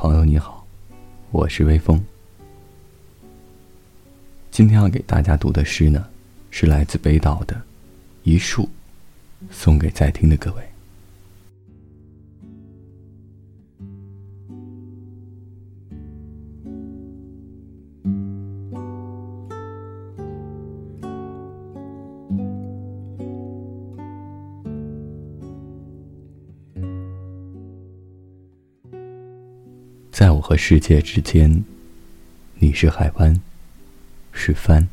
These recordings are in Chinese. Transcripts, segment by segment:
朋友你好，我是微风。今天要给大家读的诗呢，是来自北岛的《一树》，送给在听的各位。在我和世界之间，你是海湾，是帆，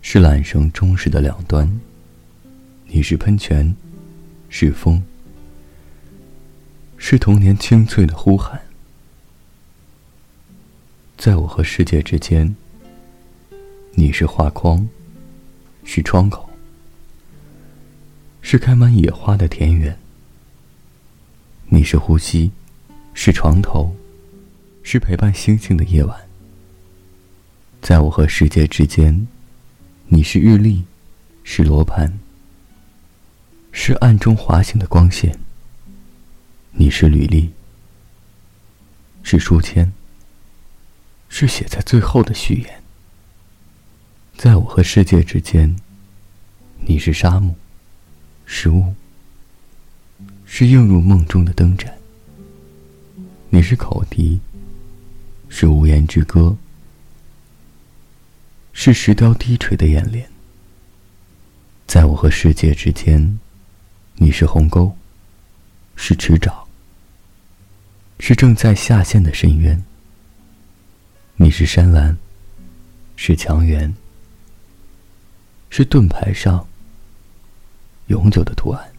是缆绳忠实的两端；你是喷泉，是风，是童年清脆的呼喊。在我和世界之间，你是画框，是窗口，是开满野花的田园。你是呼吸。是床头，是陪伴星星的夜晚。在我和世界之间，你是日历，是罗盘，是暗中滑行的光线。你是履历，是书签，是写在最后的序言。在我和世界之间，你是沙漠，是雾，是映入梦中的灯盏。你是口笛，是无言之歌，是石雕低垂的眼帘。在我和世界之间，你是鸿沟，是池沼，是正在下陷的深渊。你是山峦，是墙垣，是盾牌上永久的图案。